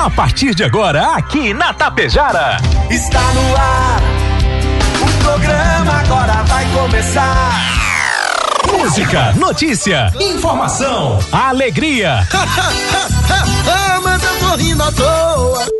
A partir de agora, aqui na Tapejara. Está no ar. O programa agora vai começar. Música, notícia, informação, alegria. ah, mas eu tô rindo à toa.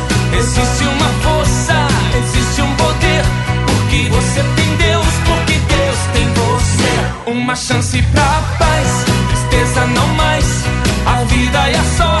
Existe uma força, existe um poder. Porque você tem Deus, porque Deus tem você. Uma chance pra paz, tristeza não mais. A vida a sorte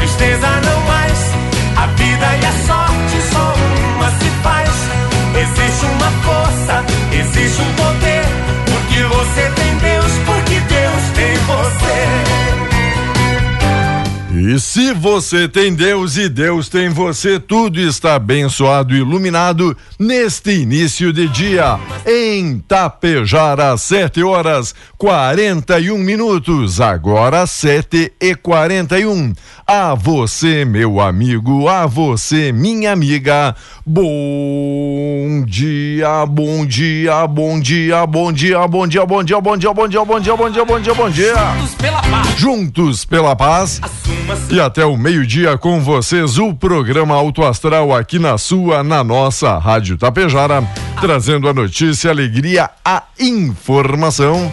tristeza não mais. E se você tem Deus e Deus tem você, tudo está abençoado e iluminado neste início de dia. Em Tapejara, 7 horas 41 minutos. Agora 7 e 41. A você, meu amigo, a você, minha amiga. Bom dia, bom dia, bom dia, bom dia, bom dia, bom dia, bom dia, bom dia, bom dia, bom dia, bom dia, bom dia. Juntos pela paz. Juntos pela paz. E até o meio-dia com vocês, o programa Auto Astral aqui na sua, na nossa Rádio Tapejara, trazendo a notícia, a alegria, a informação.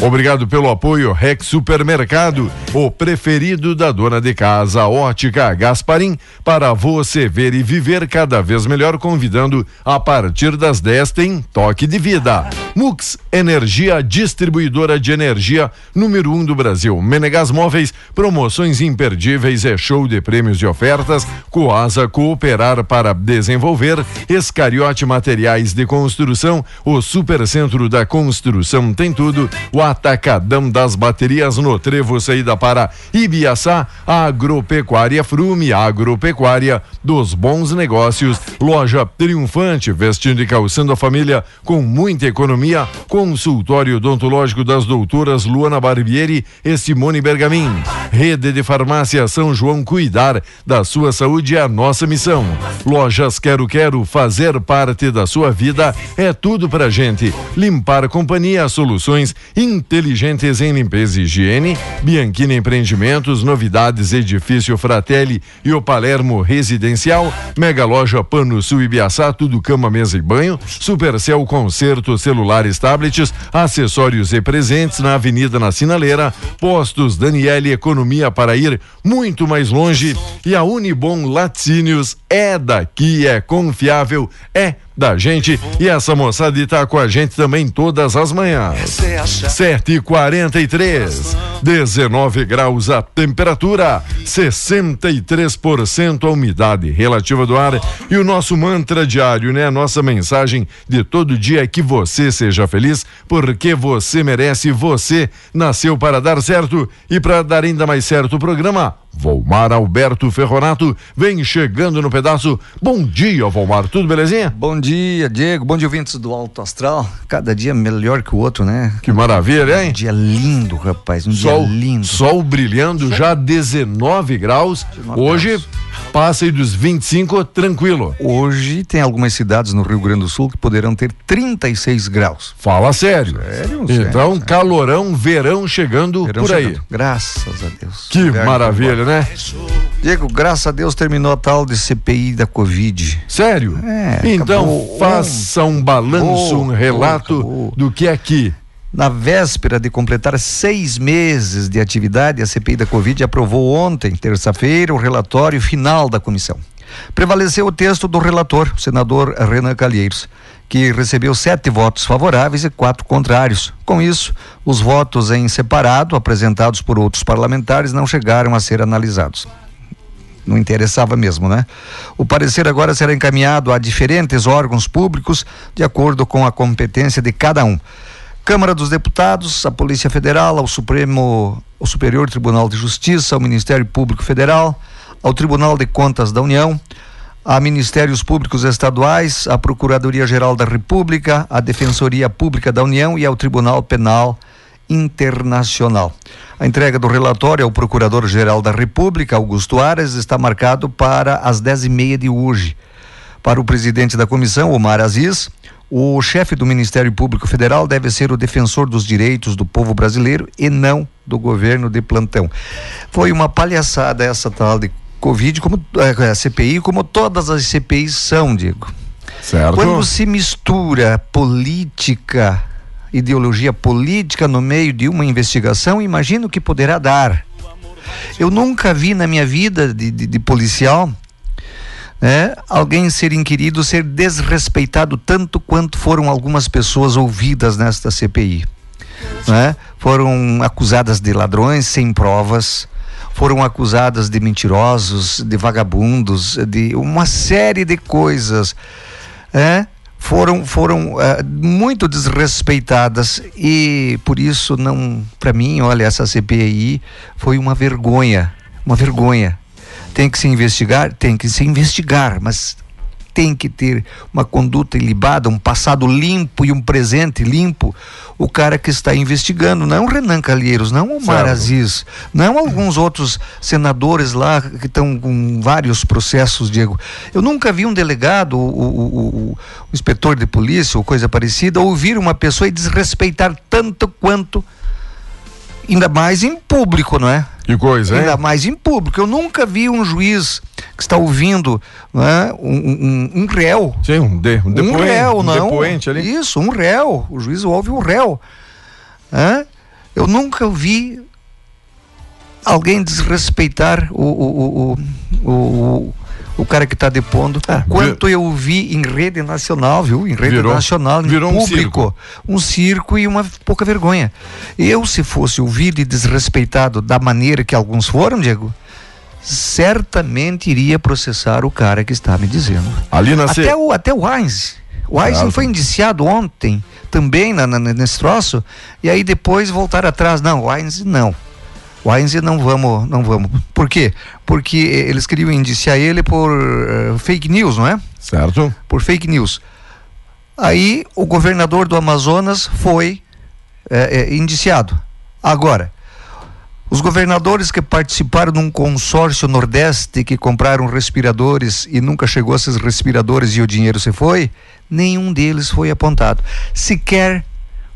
Obrigado pelo apoio Rex Supermercado, o preferido da dona de casa, Ótica Gasparim, para você ver e viver cada vez melhor, convidando a partir das 10 tem Toque de Vida. Mux Energia, distribuidora de energia número 1 um do Brasil. Menegas Móveis, promoções imperdíveis, é show de prêmios e ofertas. Coasa Cooperar para desenvolver. Escariote Materiais de Construção, o Supercentro da Construção tem tudo. O Atacadão das Baterias no Trevo, saída para Ibiaçá. Agropecuária Frume, Agropecuária dos Bons Negócios. Loja Triunfante, vestindo e calçando a família com muita economia. Consultório odontológico das doutoras Luana Barbieri e Simone Bergamin. Rede de Farmácia São João cuidar da sua saúde é a nossa missão. Lojas Quero Quero fazer parte da sua vida é tudo pra gente. Limpar Companhia Soluções inteligentes em limpeza e higiene. Bianchini Empreendimentos, novidades Edifício Fratelli e o Palermo Residencial. Mega Loja Pano Sul Ibiaçá, tudo cama, mesa e banho. Supercel Concerto Celulares, tablets, acessórios e presentes na Avenida na Sinaleira. Postos Daniele Economia para ir muito mais longe. E a Unibom Laticínios é daqui, é confiável, é da gente e essa moçada está com a gente também todas as manhãs. 7 e 43 19 graus a temperatura, 63% a umidade relativa do ar e o nosso mantra diário, né? A nossa mensagem de todo dia é que você seja feliz, porque você merece, você nasceu para dar certo e para dar ainda mais certo o programa Volmar Alberto Ferronato vem chegando no pedaço. Bom dia, Volmar. Tudo belezinha? Bom dia, Diego. Bom dia, ouvintes do Alto Astral. Cada dia melhor que o outro, né? Que maravilha, hein? Um dia lindo, rapaz. Um sol, dia lindo. Sol brilhando, já 19 graus. 19 Hoje graus. passa aí dos 25, tranquilo. Hoje tem algumas cidades no Rio Grande do Sul que poderão ter 36 graus. Fala sério. Sério? Então, sério. calorão, verão chegando verão por chegando. aí. Graças a Deus. Que maravilha, né? Diego, graças a Deus terminou a tal de CPI da Covid. Sério? É. Então acabou. faça um balanço, um relato acabou. do que é aqui. Na véspera de completar seis meses de atividade, a CPI da Covid aprovou ontem, terça-feira, o relatório final da comissão. Prevaleceu o texto do relator, o senador Renan Calheiros que recebeu sete votos favoráveis e quatro contrários. Com isso, os votos em separado, apresentados por outros parlamentares, não chegaram a ser analisados. Não interessava mesmo, né? O parecer agora será encaminhado a diferentes órgãos públicos, de acordo com a competência de cada um. Câmara dos Deputados, a Polícia Federal, ao Supremo, o Superior Tribunal de Justiça, ao Ministério Público Federal, ao Tribunal de Contas da União, a Ministérios Públicos Estaduais, a Procuradoria-Geral da República, a Defensoria Pública da União e ao Tribunal Penal Internacional. A entrega do relatório ao Procurador-Geral da República, Augusto Ares, está marcado para as dez e meia de hoje. Para o presidente da comissão, Omar Aziz, o chefe do Ministério Público Federal deve ser o defensor dos direitos do povo brasileiro e não do governo de plantão. Foi uma palhaçada essa tal de Covid, como é, a CPI, como todas as CPIs são, Diego. Certo. Quando se mistura política, ideologia política no meio de uma investigação, imagino que poderá dar. Eu nunca vi na minha vida de, de, de policial né, alguém ser inquirido, ser desrespeitado tanto quanto foram algumas pessoas ouvidas nesta CPI. Né? Foram acusadas de ladrões sem provas, foram acusadas de mentirosos, de vagabundos, de uma série de coisas. É? Foram, foram é, muito desrespeitadas e por isso não, para mim, olha, essa CPI foi uma vergonha, uma vergonha. Tem que se investigar, tem que se investigar, mas tem que ter uma conduta ilibada, um passado limpo e um presente limpo. O cara que está investigando, não Renan Calheiros, não o Mar Aziz, não alguns outros senadores lá que estão com vários processos, Diego. Eu nunca vi um delegado, o, o, o, o inspetor de polícia ou coisa parecida, ouvir uma pessoa e desrespeitar tanto quanto ainda mais em público, não é? Que coisa, hein? Ainda mais em público. Eu nunca vi um juiz que está ouvindo né, um, um, um réu. Sim, um, de, um, depoente, um réu, não. depoente ali. Isso, um réu. O juiz ouve o réu. Né? Eu nunca vi alguém desrespeitar o, o, o, o o cara que está depondo. É, quanto vir... eu vi em rede nacional, viu? Em rede virou, nacional, em virou público. Um circo. um circo e uma pouca vergonha. Eu, se fosse ouvido e desrespeitado da maneira que alguns foram, Diego, certamente iria processar o cara que está me dizendo. Ali na até, o, até o Heinz. O Heinz foi indiciado ontem também na, na, nesse troço, e aí depois voltar atrás. Não, o Heinz não. O Heinz não vamos, não vamos. Por quê? Porque eles queriam indiciar ele por uh, fake news, não é? Certo. Por fake news. Aí o governador do Amazonas foi é, é, indiciado. Agora, os governadores que participaram de um consórcio Nordeste que compraram respiradores e nunca chegou a esses respiradores e o dinheiro se foi, nenhum deles foi apontado. Sequer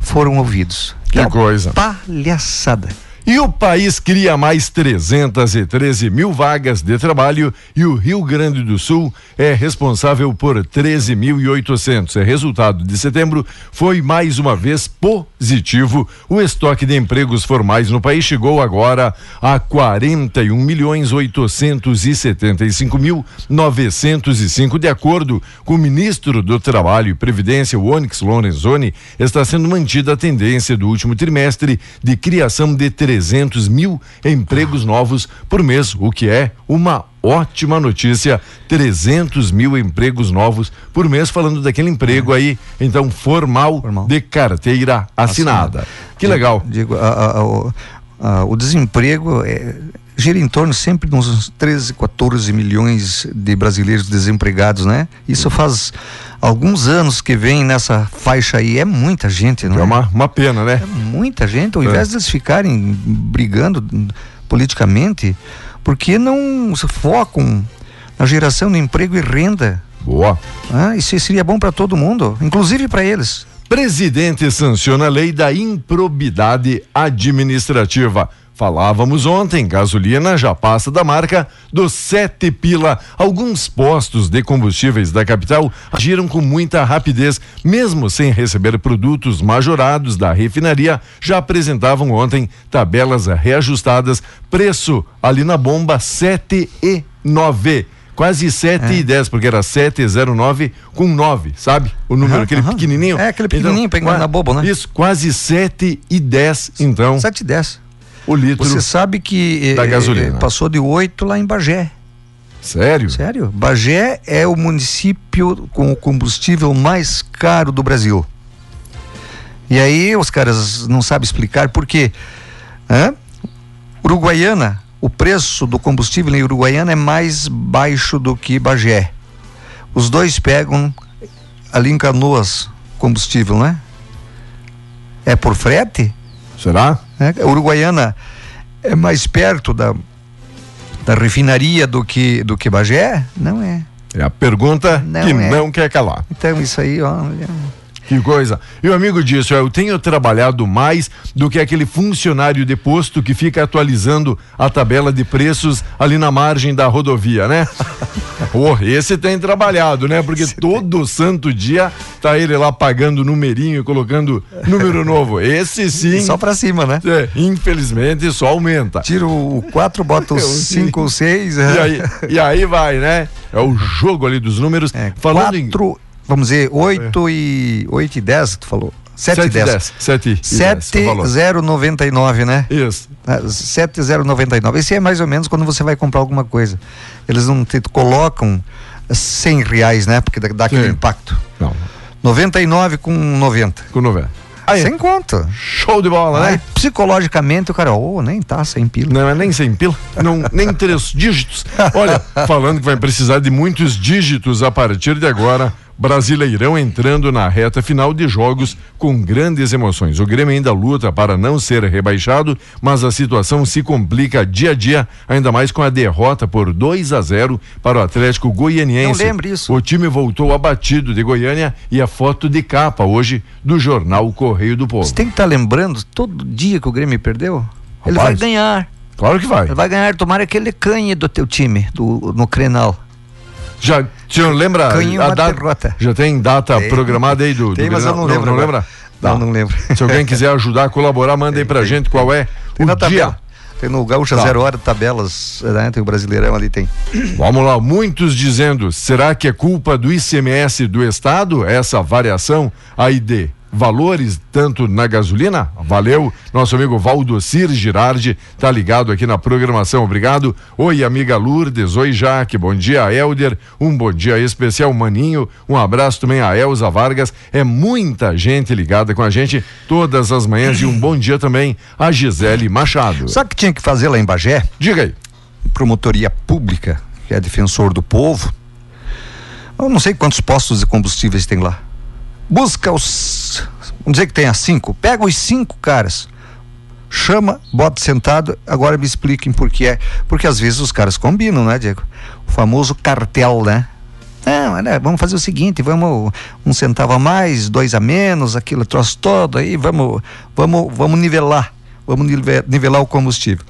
foram ouvidos. Que é coisa. Palhaçada. E o país cria mais 313 mil vagas de trabalho e o Rio Grande do Sul é responsável por 13.800. É resultado de setembro foi mais uma vez positivo. O estoque de empregos formais no país chegou agora a 41 milhões 875 mil 905. De acordo com o ministro do Trabalho e Previdência, o Onyx Lorenzoni, está sendo mantida a tendência do último trimestre de criação de 300 300 mil empregos novos por mês, o que é uma ótima notícia, 300 mil empregos novos por mês, falando daquele emprego aí, então formal, formal. de carteira assinada. assinada. Que legal. Digo, a, a, a, o desemprego é, gira em torno sempre de uns 13, 14 milhões de brasileiros desempregados, né? Isso faz alguns anos que vem nessa faixa aí. É muita gente, não é? É uma, uma pena, né? É muita gente. Ao é. invés de eles ficarem brigando politicamente, por que não se focam na geração de emprego e renda? Boa. Ah, isso seria bom para todo mundo, inclusive para eles. Presidente sanciona a lei da improbidade administrativa. Falávamos ontem, gasolina já passa da marca dos sete pila. Alguns postos de combustíveis da capital agiram com muita rapidez, mesmo sem receber produtos majorados da refinaria, já apresentavam ontem tabelas reajustadas, preço ali na bomba sete e nove quase 7 é. e 10, porque era 709 com 9, sabe? O número, uhum, aquele uhum. pequenininho. É, aquele pequenininho então, pegando na bobo, né? Isso, quase 7 e 10, então. 7 e 10 o litro. Você sabe que da eh, gasolina. passou de 8 lá em Bagé. Sério? Sério. Bagé é o município com o combustível mais caro do Brasil. E aí os caras não sabem explicar por quê. Hã? Uruguaiana, o preço do combustível em Uruguaiana é mais baixo do que Bagé. Os dois pegam ali em Canoas combustível, né? É por frete? Será? Né? A Uruguaiana é mais perto da, da refinaria do que, do que Bagé? Não é. É a pergunta não que é. não quer calar. Então, isso aí, ó. Que coisa. E o amigo disse: eu tenho trabalhado mais do que aquele funcionário de posto que fica atualizando a tabela de preços ali na margem da rodovia, né? Pô, esse tem trabalhado, né? Porque esse todo tem. santo dia tá ele lá pagando numerinho, colocando número novo. Esse sim. Só pra cima, né? É, infelizmente só aumenta. Tira o 4, bota o 5 ou 6. E aí, e aí vai, né? É o jogo ali dos números. É, Falando quatro... em vamos dizer, 8 é. e 8 e 10, tu falou. 7 e 10. 7 7099, né? Isso. 7099. Esse é mais ou menos quando você vai comprar alguma coisa. Eles não te colocam 100 reais, né? Porque dá, aquele Sim. impacto. Não. 99 com 90. Com 90. Aí, Sem conta. Show de bola, Aí, né? Psicologicamente o cara, oh, nem tá sem pila. Não, é nem sem pila, não, nem três dígitos. Olha, falando que vai precisar de muitos dígitos a partir de agora Brasileirão entrando na reta final de jogos com grandes emoções. O Grêmio ainda luta para não ser rebaixado, mas a situação se complica dia a dia, ainda mais com a derrota por 2 a 0 para o Atlético Goianiense. Não lembre isso. O time voltou abatido de Goiânia e a foto de capa hoje do jornal Correio do Povo. Você tem que estar tá lembrando todo dia que o Grêmio perdeu? Rapaz, Ele vai ganhar. Claro que vai. Ele vai ganhar, tomara que ele canhe do teu time, do, no Crenal. Já, senhor lembra a data? Já tem data tem. programada aí do, tem, do mas eu não, lembro. Não, não lembra? Não, não lembro. Se alguém quiser ajudar a colaborar, manda aí pra tem. gente qual é tem o dia. Tem no Gaúcha tá. Zero Hora tabelas, né? Tem o Brasileirão ali, tem. Vamos lá, muitos dizendo, será que é culpa do ICMS do Estado, essa variação aí de valores tanto na gasolina? Valeu, nosso amigo Valdocir Girardi tá ligado aqui na programação, obrigado. Oi, amiga Lourdes, oi Jaque, bom dia Elder, um bom dia especial Maninho, um abraço também a Elza Vargas, é muita gente ligada com a gente todas as manhãs e um bom dia também a Gisele Machado. Sabe o que tinha que fazer lá em Bagé? Diga aí. Promotoria Pública, que é defensor do povo, eu não sei quantos postos de combustíveis tem lá busca os. Vamos dizer que tenha cinco. Pega os cinco caras. Chama, bota sentado, agora me expliquem por que é. Porque às vezes os caras combinam, né, Diego? O famoso cartel, né? Não, né, vamos fazer o seguinte, vamos um centavo a mais, dois a menos, aquilo troço todo aí, vamos, vamos, vamos nivelar vamos nivelar o combustível.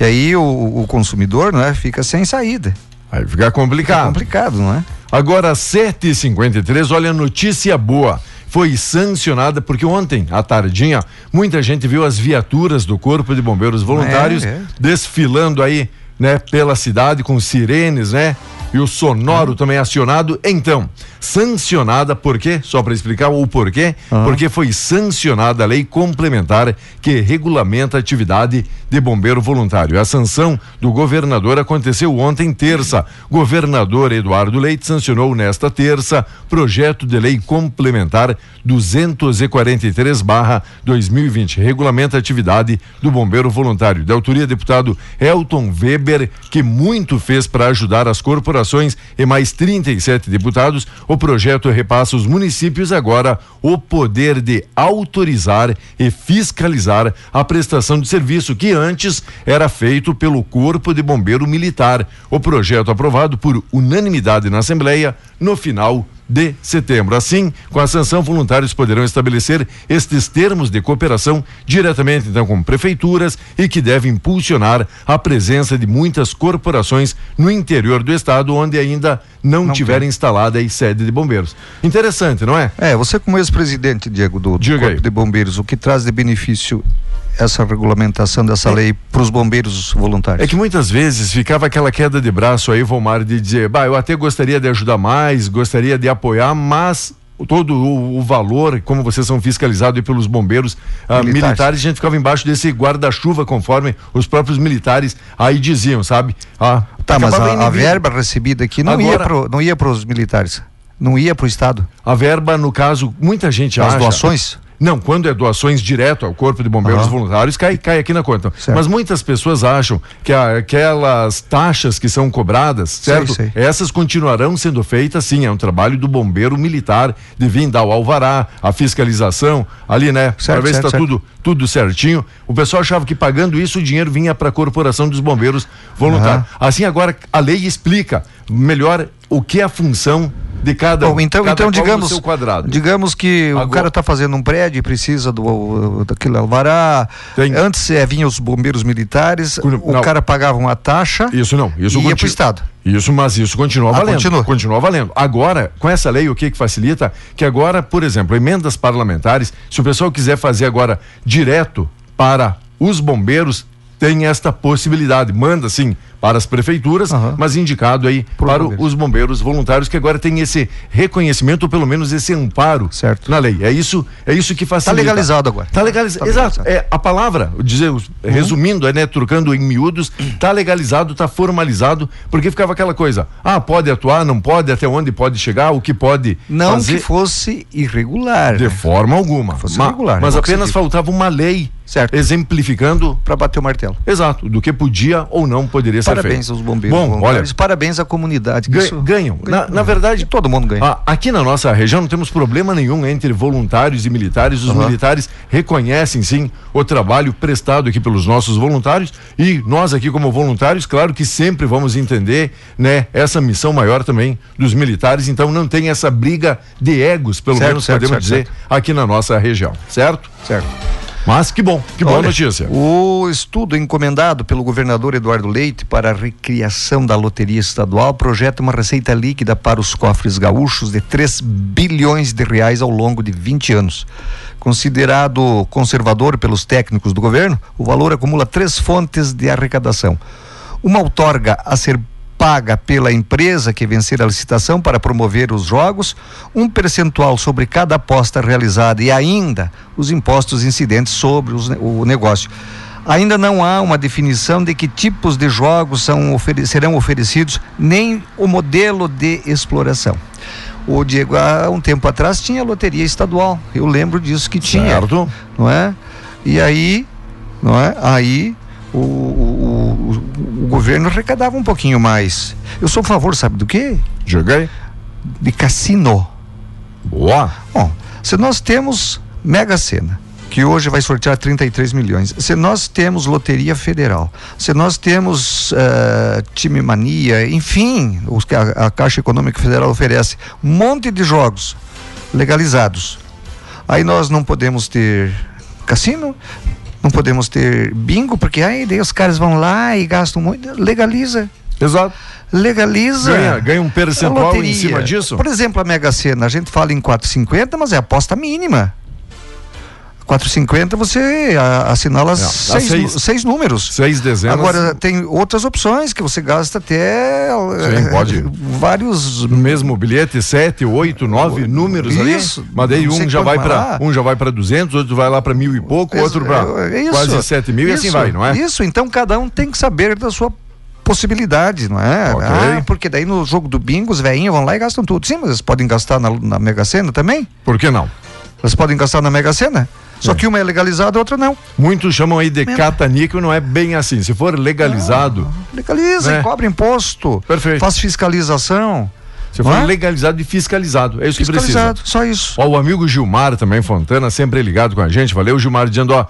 E aí o, o consumidor não é, fica sem saída. Aí fica complicado. Fica complicado, não é? Agora, 7h53, olha a notícia boa foi sancionada porque ontem, à tardinha, muita gente viu as viaturas do Corpo de Bombeiros Voluntários é, é. desfilando aí, né, pela cidade com sirenes, né? e o sonoro também acionado. Então, sancionada, por quê? Só para explicar o porquê. Uhum. Porque foi sancionada a lei complementar que regulamenta a atividade de bombeiro voluntário. A sanção do governador aconteceu ontem, terça. Governador Eduardo Leite sancionou nesta terça projeto de lei complementar 243/2020, regulamenta a atividade do bombeiro voluntário. De autoria deputado Elton Weber, que muito fez para ajudar as corporações e mais 37 deputados, o projeto repassa aos municípios agora o poder de autorizar e fiscalizar a prestação de serviço que antes era feito pelo Corpo de Bombeiro Militar. O projeto aprovado por unanimidade na Assembleia no final de setembro. Assim, com a sanção, voluntários poderão estabelecer estes termos de cooperação diretamente então com prefeituras e que devem impulsionar a presença de muitas corporações no interior do estado onde ainda não, não tiver tem. instalada a sede de bombeiros. Interessante, não é? É, você como ex-presidente, Diego, do, do Corpo aí. de Bombeiros, o que traz de benefício essa regulamentação dessa é. lei para os bombeiros voluntários? É que muitas vezes ficava aquela queda de braço aí, Vomar, de dizer, bah, eu até gostaria de ajudar mais, gostaria de apoiar, mas todo o, o, valor, como vocês são fiscalizados pelos bombeiros uh, militares. militares. a gente ficava embaixo desse guarda-chuva, conforme os próprios militares aí diziam, sabe? Ah, tá, mas a, a, verba recebida aqui não Agora, ia para os militares, não ia para o Estado. A verba, no caso, muita gente As acha. As doações? Não, quando é doações direto ao Corpo de Bombeiros uhum. Voluntários, cai, cai aqui na conta. Certo. Mas muitas pessoas acham que aquelas taxas que são cobradas, certo? Sei, sei. Essas continuarão sendo feitas, sim, é um trabalho do bombeiro militar de vir dar o alvará, a fiscalização, ali, né? Para ver se está tudo, tudo certinho. O pessoal achava que pagando isso o dinheiro vinha para a Corporação dos Bombeiros Voluntários. Uhum. Assim, agora a lei explica melhor o que é a função de cada Bom, então, cada então digamos, digamos que Agora, o cara está fazendo um prédio e precisa do daquele alvará. Tem, Antes é, vinham os bombeiros militares, não, o cara pagava uma taxa. Isso não, isso e ia para o estado. Isso, mas isso continua ah, valendo. Continua. continua valendo. Agora, com essa lei, o que que facilita? Que agora, por exemplo, emendas parlamentares, se o pessoal quiser fazer agora direto para os bombeiros, tem esta possibilidade. Manda, sim, para as prefeituras, uhum. mas indicado aí Por para bombeiros. os bombeiros voluntários que agora tem esse reconhecimento ou pelo menos esse amparo certo. na lei. É isso, é isso que facilita. Está legalizado agora. Está legalizado. Tá Exato. É a palavra, dizer, uhum. resumindo, é, né, trocando em miúdos, está legalizado, está formalizado, porque ficava aquela coisa: ah, pode atuar, não pode, até onde pode chegar, o que pode não fazer. que fosse irregular. De né? forma alguma. Que fosse Ma irregular. Mas apenas faltava uma lei certo. exemplificando para bater o martelo. Exato, do que podia ou não poderia ser parabéns feito. aos bombeiros. Bom, olha, parabéns à comunidade. Ganham. ganham. Na, na, verdade, todo mundo ganha. Aqui na nossa região não temos problema nenhum entre voluntários e militares. Os uhum. militares reconhecem sim o trabalho prestado aqui pelos nossos voluntários e nós aqui como voluntários, claro que sempre vamos entender, né, essa missão maior também dos militares. Então não tem essa briga de egos, pelo certo, menos certo, podemos certo, dizer, aqui na nossa região, certo? Certo. Mas que bom, que boa Olha, notícia. O estudo encomendado pelo governador Eduardo Leite para a recriação da loteria estadual projeta uma receita líquida para os cofres gaúchos de 3 bilhões de reais ao longo de 20 anos. Considerado conservador pelos técnicos do governo, o valor acumula três fontes de arrecadação. Uma outorga a ser paga pela empresa que vencer a licitação para promover os jogos, um percentual sobre cada aposta realizada e ainda os impostos incidentes sobre os, o negócio. Ainda não há uma definição de que tipos de jogos são ofere serão oferecidos, nem o modelo de exploração. O Diego, há um tempo atrás tinha loteria estadual. Eu lembro disso que tinha. Certo. Não é? E aí, não é? Aí o, o, o, governo arrecadava um pouquinho mais. Eu sou a favor, sabe do quê? Joguei. De cassino. Boa. Bom, se nós temos Mega Sena, que hoje vai sortear 33 milhões, se nós temos Loteria Federal, se nós temos uh, Time Mania, enfim, os que a, a Caixa Econômica Federal oferece, um monte de jogos legalizados. Aí nós não podemos ter cassino, Não podemos ter bingo, porque aí daí os caras vão lá e gastam muito. Legaliza. Exato. Legaliza. Ganha, ganha um percentual em cima disso. Por exemplo, a Mega Sena, a gente fala em 4,50, mas é aposta mínima. 4,50 você assinala dá seis, seis. seis números. Seis dezenas. Agora tem outras opções que você gasta até Sim, eh, pode. vários no mesmo bilhete, sete, oito, nove números Isso. ali. Mas daí um já vai lá. um já vai para 200, outro vai lá para mil e pouco, Isso, outro para é- é isso. quase sete mil e assim Isso, vai, não é? Isso, então cada um tem que saber da sua possibilidade, não é? Ok. Ah, porque daí no jogo do bingo os velhinhos vão lá e gastam tudo. Sim, mas eles podem gastar na, na Mega Sena também? Por que não? Eles podem gastar na Mega Sena? Só É. que uma é legalizada, a outra não. Muitos chamam aí de cataníquel, não é bem assim. Se for legalizado, Legaliza, É. cobra imposto, Perfeito. faz fiscalização. se for é? legalizado e fiscalizado, é isso que precisa. Só isso. Ó, o amigo Gilmar também, Fontana, sempre ligado com a gente. Valeu, Gilmar, dizendo, ó,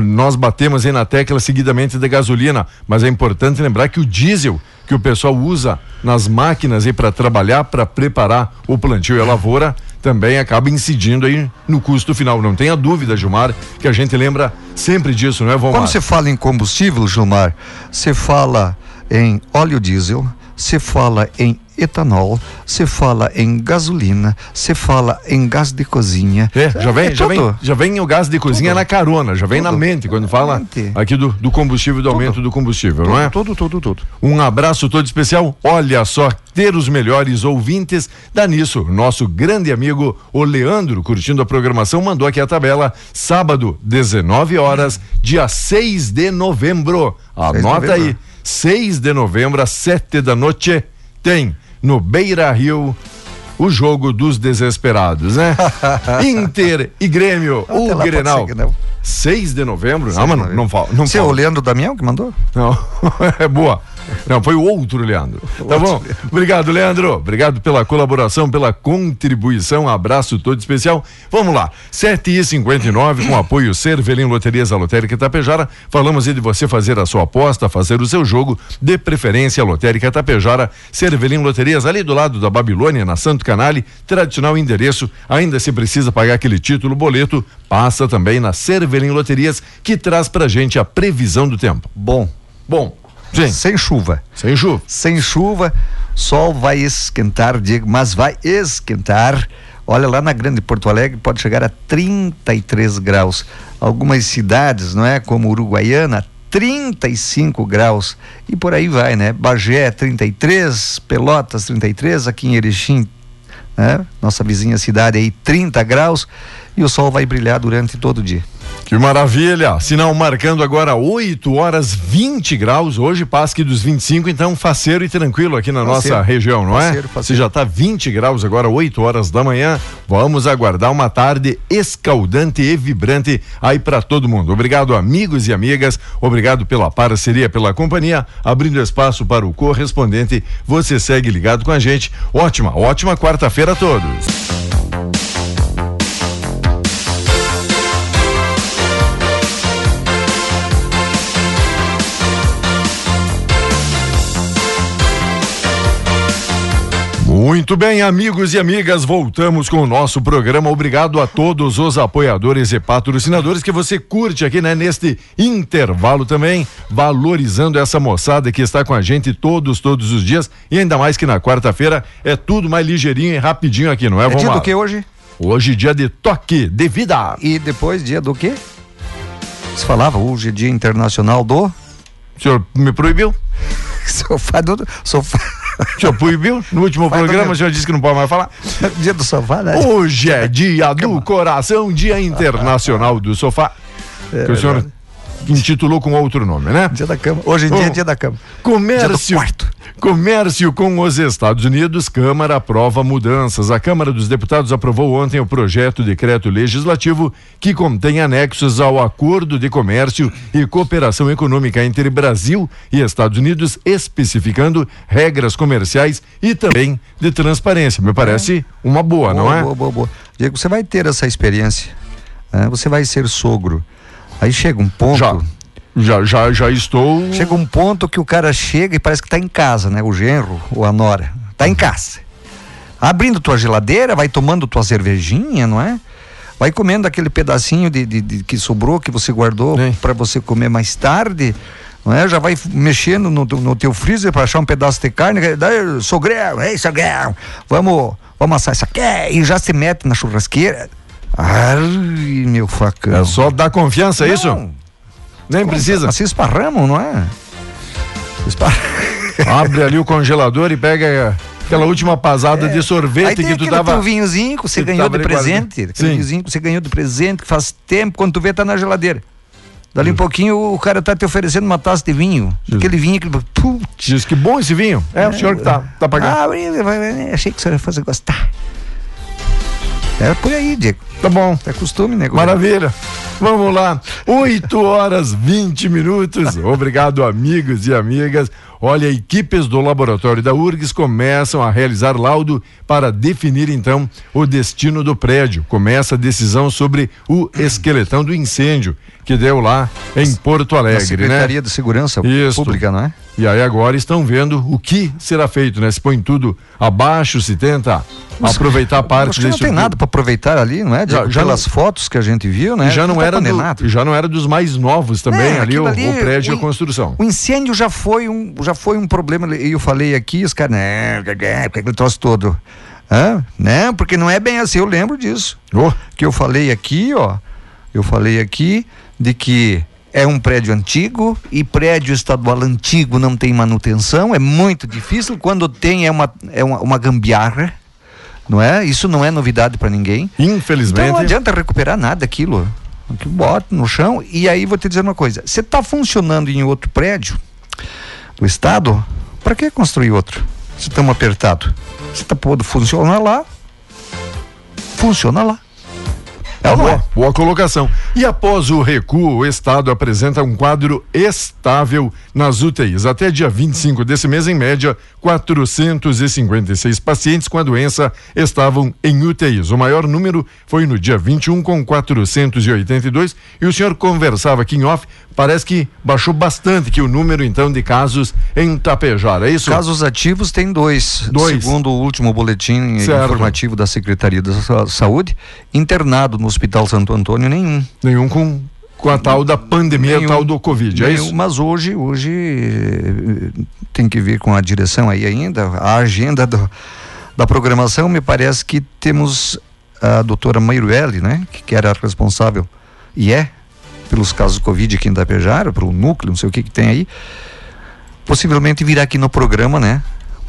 nós batemos aí na tecla seguidamente de gasolina, mas é importante lembrar que o diesel que o pessoal usa nas máquinas aí para trabalhar, para preparar o plantio e a lavoura, também acaba incidindo aí no custo final. Não tenha dúvida, Gilmar, que a gente lembra sempre disso, não é, Vomar? Quando você fala em combustível, Gilmar, você fala em óleo diesel, você fala em etanol, você fala em gasolina, você fala em gás de cozinha. É, já vem, É já vem, tudo. já vem o gás de cozinha Tudo. na carona, já vem na Tudo. mente quando fala Mente. aqui do, do combustível, do aumento do combustível, não é? Tudo, tudo, tudo. Um abraço todo especial. Olha só, ter os melhores ouvintes dá nisso. Nosso grande amigo, o Leandro, curtindo a programação, mandou aqui a tabela. Sábado, 19 horas, dia 6 de novembro. de Anota novembro. aí. 6 de novembro, às 7 da noite, tem no Beira Rio. O jogo dos desesperados, né? Inter e Grêmio, Até o Grenal. ser que não. 6 de novembro? Não, mano, não fala. Não Você é fala. o Leandro Damião que mandou? Não, é boa. Não, foi o outro Leandro. Tá bom? Obrigado, Leandro. Obrigado pela colaboração, pela contribuição. Abraço todo especial. Vamos lá. 7h59, com apoio Cervelim Loterias, a Lotérica Itapejara. Falamos aí de você fazer a sua aposta, fazer o seu jogo, de preferência Lotérica Itapejara. Cervelim Loterias, ali do lado da Babilônia, na Santo Canale. Tradicional endereço. Ainda se precisa pagar aquele título, boleto. Passa também na Cervelim Loterias, que traz pra gente a previsão do tempo. Bom, Bom, sim, sem chuva. sem chuva. Sem chuva, sol vai esquentar, Diego, mas vai esquentar. Olha, lá na Grande Porto Alegre pode chegar a 33 graus. Algumas cidades, não é? Como Uruguaiana, 35 graus. E por aí vai, né? Bagé, 33, Pelotas, 33, aqui em Erechim, né? Nossa vizinha cidade aí, 30 graus. E o sol vai brilhar durante todo o dia. Que maravilha! Sinal marcando agora 8 horas 20 graus. Hoje passa aqui dos 25, então faceiro e tranquilo aqui na Faceiro. nossa região, não Faceiro, é? faceiro. Se já tá 20 graus agora, 8 horas da manhã, vamos aguardar uma tarde escaldante e vibrante aí para todo mundo. Obrigado, amigos e amigas. Obrigado pela parceria, pela companhia. Abrindo espaço para o correspondente, você segue ligado com a gente. Ótima, ótima quarta-feira a todos. Muito bem, amigos e amigas, voltamos com o nosso programa. Obrigado a todos os apoiadores e patrocinadores que você curte aqui, né, neste intervalo também, valorizando essa moçada que está com a gente todos, todos os dias e ainda mais que na quarta-feira é tudo mais ligeirinho e rapidinho aqui, não é, É dia do que hoje? Hoje dia de toque de vida. E depois dia do quê? Você falava hoje é dia internacional do O senhor me proibiu? sofá do sofá. O senhor proibiu? No último Vai programa também. o senhor disse que não pode mais falar. dia do sofá, né? Hoje é dia do coração, dia internacional do sofá. É que o senhor intitulou com outro nome, né? Dia da cama. Hoje em dia é Oh. dia da cama. Comércio. Comércio com os Estados Unidos, Câmara aprova mudanças. A Câmara dos Deputados aprovou ontem o projeto de decreto legislativo que contém anexos ao Acordo de Comércio e Cooperação Econômica entre Brasil e Estados Unidos, especificando regras comerciais e também de transparência. Me parece uma boa, não boa, é? Boa, boa, boa. Diego, você vai ter essa experiência. né? Você vai ser sogro. Aí chega um ponto. Já, já, já, já estou. Chega um ponto que o cara chega e parece que tá em casa, né? O genro ou a nora. Tá em casa. Abrindo tua geladeira, vai tomando tua cervejinha, não é? Vai comendo aquele pedacinho de, de, de que sobrou, que você guardou para você comer mais tarde. Não é? Já vai mexendo no, no teu freezer para achar um pedaço de carne. Daí, sogrão, ei, sogrão, vamos, vamos assar isso aqui. E já se mete na churrasqueira. Ai, meu facão. É só dar confiança, é isso? Nem precisa. Assim esparramos, não é? Espar... Abre ali o congelador e pega aquela última pasada é. de sorvete que tu dava. Teu vinhozinho que você ganhou de presente. Aquele vinhozinho que você ganhou de presente, que faz tempo, quando tu vê, tá na geladeira. Dali um pouquinho o cara tá te oferecendo uma taça de vinho. Aquele vinho que. Putz. Diz que bom esse vinho. É, é o senhor que tá, tá pagando. Ah, achei que o senhor ia fazer gostar. É por aí, Diego. Tá bom. É costume, né? Maravilha. Vamos lá. 8 horas 20 minutos. Obrigado, amigos e amigas. Olha, equipes do laboratório da URGS começam a realizar laudo para definir então o destino do prédio. Começa a decisão sobre o esqueletão do incêndio que deu lá em Porto Alegre, né? Secretaria né? de Segurança Isso. Pública, não é? E aí agora estão vendo o que será feito, né? Se põe tudo abaixo, se tenta Mas, aproveitar parte desse. Não tem nada para aproveitar ali, não é? De, já, já pelas não, fotos que a gente viu, né? Já não, não tá era do, já não era dos mais novos também é, ali, o, ali o, prédio e a construção. O incêndio já foi um já foi um problema e eu falei aqui, os caras, né, aquele troço todo. Hã? Né? Porque não é bem assim, eu lembro disso. Oh. Que eu falei aqui, ó. Eu falei aqui de que é um prédio antigo e prédio estadual antigo não tem manutenção, é muito difícil. Quando tem, é uma, é uma, uma gambiarra, não é? Isso não é novidade para ninguém. Infelizmente. Então não adianta recuperar nada aquilo. Que bota no chão. E aí vou te dizer uma coisa: você está funcionando em outro prédio do Estado, para que construir outro? Se estamos apertados. Você está podendo funcionar lá, funciona lá. É boa, é? boa colocação. E após o recuo, o Estado apresenta um quadro estável nas UTIs. Até dia 25 desse mês, em média, 456 pacientes com a doença estavam em UTIs. O maior número foi no dia 21, com 482. E o senhor conversava aqui em off, parece que baixou bastante que o número, então, de casos em Tapejara, é isso? Casos ativos tem dois. Dois. Segundo o último boletim certo. informativo da Secretaria da Saúde, internado no Hospital Santo Antônio, nenhum. Nenhum com com a tal da pandemia, nenhum, tal do Covid, é nenhum, isso? Mas hoje, hoje eh, tem que ver com a direção aí ainda, a agenda do, da programação, me parece que temos a doutora Mairueli, né, que, que era responsável e é pelos casos Covid aqui em Itapejara, pelo núcleo, não sei o que que tem aí, possivelmente virá aqui no programa, né,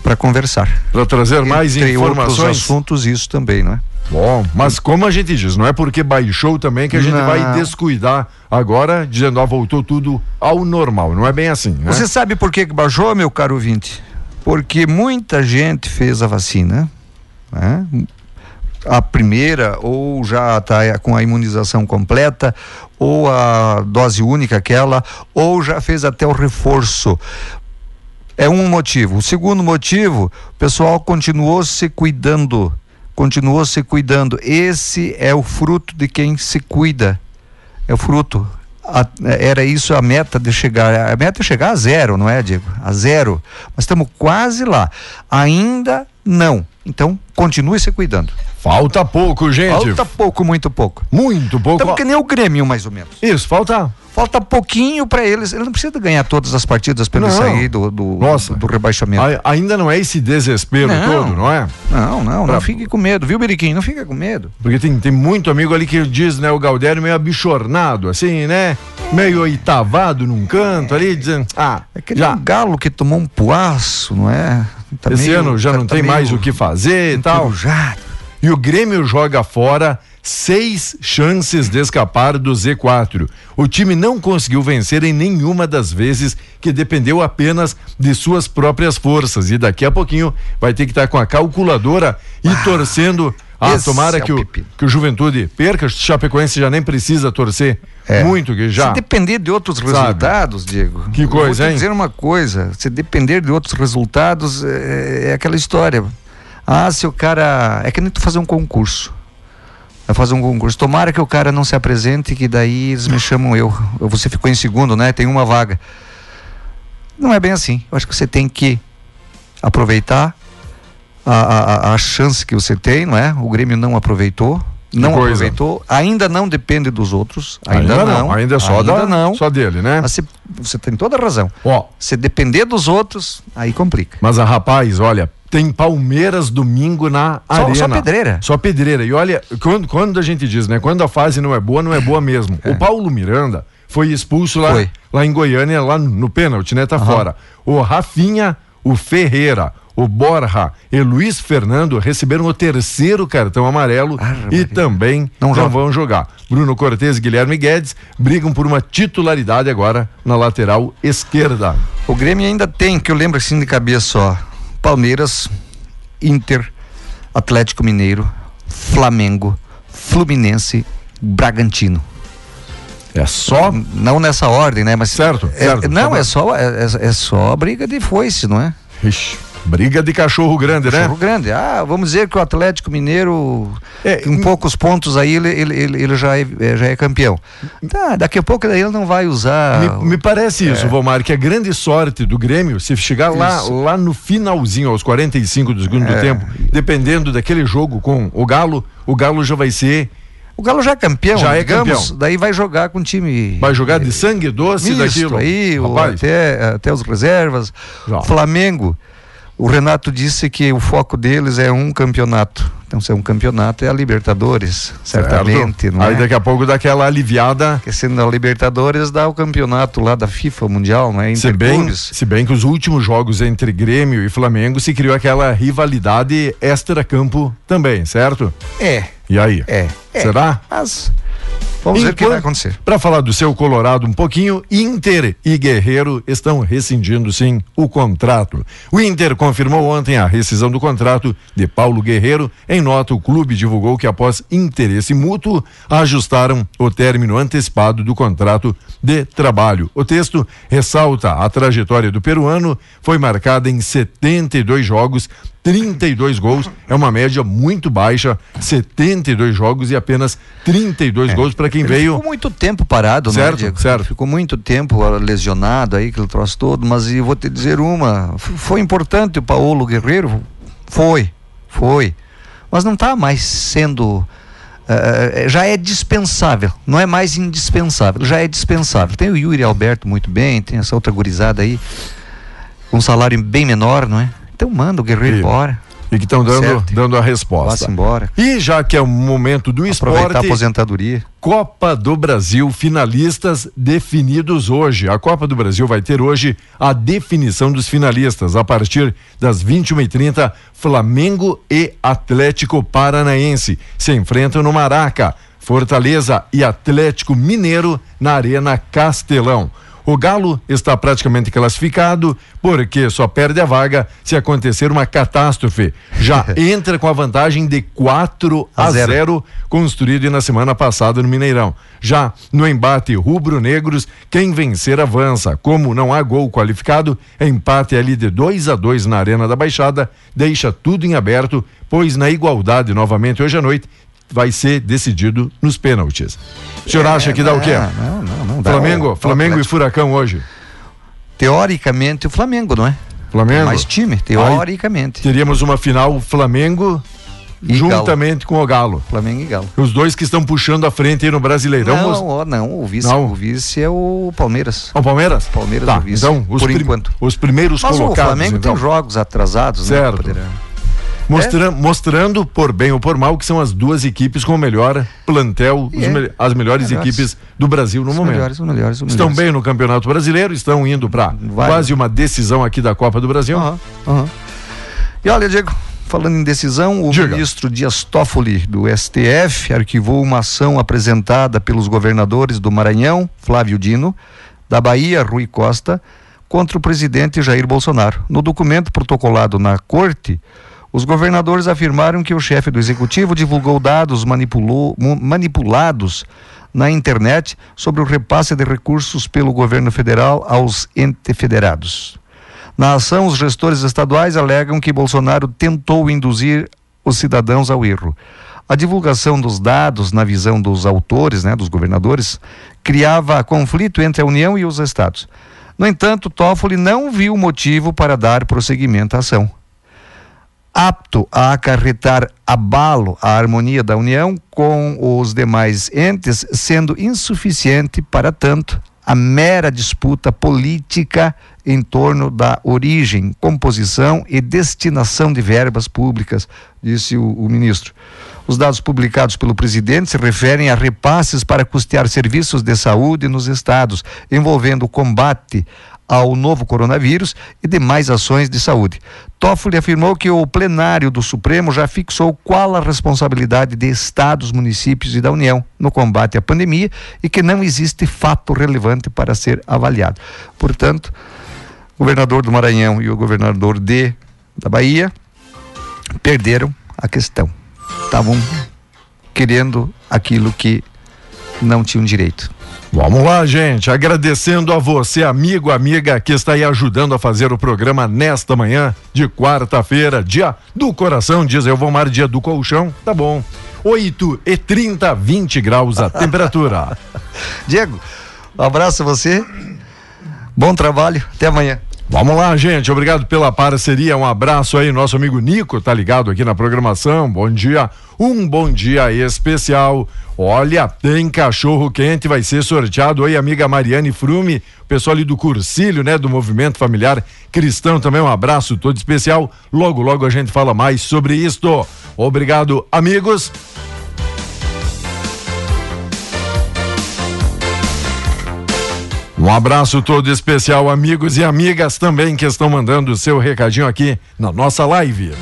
para conversar. Para trazer mais Entre informações. Outros assuntos isso também, né? Bom, mas como a gente diz, não é porque baixou também que a gente não. vai descuidar agora, dizendo, ó, voltou tudo ao normal. Não é bem assim, né? Você sabe por que baixou, meu caro ouvinte? Porque muita gente fez a vacina, né? A primeira ou já está com a imunização completa ou a dose única aquela ou já fez até o reforço é um motivo o segundo motivo o pessoal continuou se cuidando continuou se cuidando. Esse é o fruto de quem se cuida. É o fruto. A, era isso a meta de chegar. A meta é chegar a zero, não é, Diego? A zero. Mas estamos quase lá. Ainda não. Então, continue se cuidando. Falta pouco, gente. Falta pouco, muito pouco. Muito pouco. Estamos que nem o Grêmio, mais ou menos. Isso, falta falta pouquinho para eles. Ele não precisa ganhar todas as partidas para ele sair do, do, Nossa, do, rebaixamento. A, ainda não é esse desespero não, todo, não é? Não, não, pra... não fique com medo, viu, Beriquinho? Não fica com medo. Porque tem, tem muito amigo ali que diz, né, o Galdério meio abichornado, assim, né? Meio oitavado num canto ali, dizendo, ah, é que já. um galo que tomou um poaço, não é? Esse ano já não tem mais o que fazer e tal. E o Grêmio joga fora seis chances de escapar do Z4. O time não conseguiu vencer em nenhuma das vezes que dependeu apenas de suas próprias forças e daqui a pouquinho vai ter que estar com a calculadora e torcendo. Ah, tomara é que, o, que o Juventude perca, o Chapecoense já nem precisa torcer é. muito, que já. Se depender de outros Sabe. resultados, Diego. Que coisa, hein? dizer uma coisa, se depender de outros resultados, é, é aquela história. Ah, se o cara. É que nem tu fazer um concurso fazer um concurso. Tomara que o cara não se apresente, que daí eles me chamam eu. Você ficou em segundo, né? Tem uma vaga. Não é bem assim. Eu acho que você tem que aproveitar a, a, a chance que você tem, não é? O Grêmio não aproveitou. não aproveitou, ainda não depende dos outros, ainda, ainda não, ainda é só ainda da, não. só dele, né? Mas você, você tem toda a razão. Ó, se depender dos outros, aí complica. Mas a rapaz, olha, tem Palmeiras domingo na só, arena. Só pedreira. Só pedreira. E olha, quando, quando a gente diz, né? Quando a fase não é boa, não é boa mesmo. É. O Paulo Miranda foi expulso lá, foi. lá em Goiânia, lá no pênalti, né? Tá fora. O Rafinha, o Ferreira, o Borja e Luiz Fernando receberam o terceiro cartão amarelo ah, e também não, não vão jogar. Bruno Cortes e Guilherme Guedes brigam por uma titularidade agora na lateral esquerda. O Grêmio ainda tem, que eu lembro assim de cabeça, ó. Palmeiras, Inter, Atlético Mineiro, Flamengo, Fluminense, Bragantino. É só. Não nessa ordem, né? Mas certo. É, certo não, tá é só, é, é, é só briga de foice, não é? Ixi. Briga de cachorro grande, cachorro né? Cachorro grande. Ah, vamos dizer que o Atlético Mineiro, é, com poucos pontos aí, ele, ele, ele, já, é, é, já é campeão. Tá, daqui a pouco ele não vai usar. Me, me parece é. isso, Valmar, que a grande sorte do Grêmio, se chegar lá, lá no finalzinho, aos 45 do segundo é. tempo, dependendo daquele jogo com o Galo, o Galo já vai ser. O Galo já é campeão, já digamos, é campeão. daí vai jogar com o time. Vai jogar de sangue doce misto daquilo. aí, o, até, até os reservas. Já. Flamengo. O Renato disse que o foco deles é um campeonato. Então, se é um campeonato, é a Libertadores, certamente. Não Aí é? daqui a pouco dá aquela aliviada. Porque sendo a Libertadores, dá o campeonato lá da FIFA Mundial, né? Se bem, se bem que os últimos jogos entre Grêmio e Flamengo se criou aquela rivalidade extra-campo também, certo? É. E aí? É. Será? É. Mas Vamos Enquanto, ver o que vai acontecer. Para falar do seu Colorado um pouquinho, Inter e Guerreiro estão rescindindo sim o contrato. O Inter confirmou ontem a rescisão do contrato de Paulo Guerreiro. Em nota, o clube divulgou que após interesse mútuo, ajustaram o término antecipado do contrato de trabalho. O texto ressalta a trajetória do peruano, foi marcada em 72 jogos 32 gols, é uma média muito baixa, 72 jogos e apenas 32 é. gols para quem ele veio. Ficou muito tempo parado, certo, né, Diego? Certo. Ficou muito tempo lesionado aí, aquele troço todo, mas eu vou te dizer uma, foi importante o Paulo Guerreiro, foi, foi, mas não está mais sendo Uh, já é dispensável, não é mais indispensável, já é dispensável. Tem o Yuri Alberto muito bem, tem essa outra gurizada aí, com um salário bem menor, não é? Então manda o guerreiro e, embora. E que estão dando, dando a resposta. Vá embora. E já que é o momento do Aproveitar esporte. a aposentadoria. Copa do Brasil, finalistas definidos hoje. A Copa do Brasil vai ter hoje a definição dos finalistas. A partir das 21h30, Flamengo e Atlético Paranaense se enfrentam no Maraca. Fortaleza e Atlético Mineiro na Arena Castelão. O Galo está praticamente classificado, porque só perde a vaga se acontecer uma catástrofe. Já entra com a vantagem de 4 a 0, construído na semana passada no Mineirão. Já no embate rubro-negros, quem vencer avança. Como não há gol qualificado, empate ali de 2 a 2 na Arena da Baixada, deixa tudo em aberto, pois na igualdade novamente hoje à noite vai ser decidido nos pênaltis. O senhor é, acha que dá o quê? Não, não, não dá. Flamengo, o, Flamengo e Furacão hoje. Teoricamente o Flamengo, não é? Flamengo. Mais time, teoricamente. Aí, teríamos uma final Flamengo e juntamente Galo. com o Galo. Flamengo e Galo. Os dois que estão puxando a frente aí no Brasileirão. Não, não, o vice, não. o vice é o Palmeiras. O Palmeiras? Palmeiras tá, é o vice. Então, os por enquanto. Os primeiros Mas colocados. o Flamengo então. tem jogos atrasados, certo. né? Mostra, é? Mostrando, por bem ou por mal, que são as duas equipes com o melhor plantel, é. me, as melhores equipes do Brasil no os momento. Melhores, os melhores, os estão bem no Campeonato Brasileiro, estão indo para quase uma decisão aqui da Copa do Brasil. Uhum, uhum. E olha, Diego, falando em decisão, o Diga. ministro Dias Toffoli, do STF, arquivou uma ação apresentada pelos governadores do Maranhão, Flávio Dino, da Bahia, Rui Costa, contra o presidente Jair Bolsonaro. No documento protocolado na corte, os governadores afirmaram que o chefe do executivo divulgou dados manipulados na internet sobre o repasse de recursos pelo governo federal aos entes federados. Na ação, os gestores estaduais alegam que Bolsonaro tentou induzir os cidadãos ao erro. A divulgação dos dados, na visão dos autores, né, dos governadores, criava conflito entre a União e os estados. No entanto, Toffoli não viu motivo para dar prosseguimento à ação. Apto a acarretar abalo à harmonia da União com os demais entes, sendo insuficiente para tanto a mera disputa política em torno da origem, composição e destinação de verbas públicas, disse o, o, ministro. Os dados publicados pelo presidente se referem a repasses para custear serviços de saúde nos estados, envolvendo o combate ao novo coronavírus e demais ações de saúde. Toffoli afirmou que o plenário do Supremo já fixou qual a responsabilidade de estados, municípios e da União no combate à pandemia e que não existe fato relevante para ser avaliado. Portanto, o governador do Maranhão e o governador de da Bahia perderam a questão. Estavam querendo aquilo que não tinham direito. Vamos lá, gente. Agradecendo a você, amigo, amiga, que está aí ajudando a fazer o programa nesta manhã de quarta-feira, dia do coração, diz eu vou mar dia do colchão. Tá bom. 8 e 30, 20 graus a temperatura. Diego, um abraço a você. Bom trabalho. Até amanhã. Vamos lá, gente. Obrigado pela parceria. Um abraço aí, nosso amigo Nico, tá ligado aqui na programação. Bom dia. Um bom dia especial. Olha, tem cachorro quente, vai ser sorteado. Oi, amiga Mariane Frume, pessoal ali do Cursilho, né, do Movimento Familiar Cristão também. Um abraço todo especial. Logo, logo a gente fala mais sobre isto. Obrigado, amigos. Um abraço todo especial, amigos e amigas também que estão mandando seu recadinho aqui na nossa live.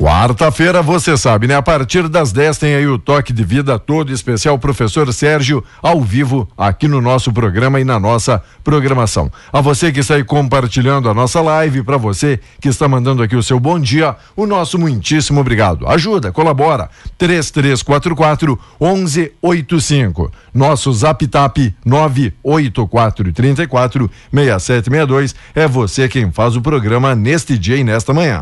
Quarta-feira, você sabe, né? A partir das 10 tem aí o toque de vida todo especial, professor Sérgio, ao vivo, aqui no nosso programa e na nossa programação. A você que está aí compartilhando a nossa live, para você que está mandando aqui o seu bom dia, o nosso muitíssimo obrigado. Ajuda, colabora. 3344 1185. Nosso Zap Tap 984 34 6762. É você quem faz o programa neste dia e nesta manhã.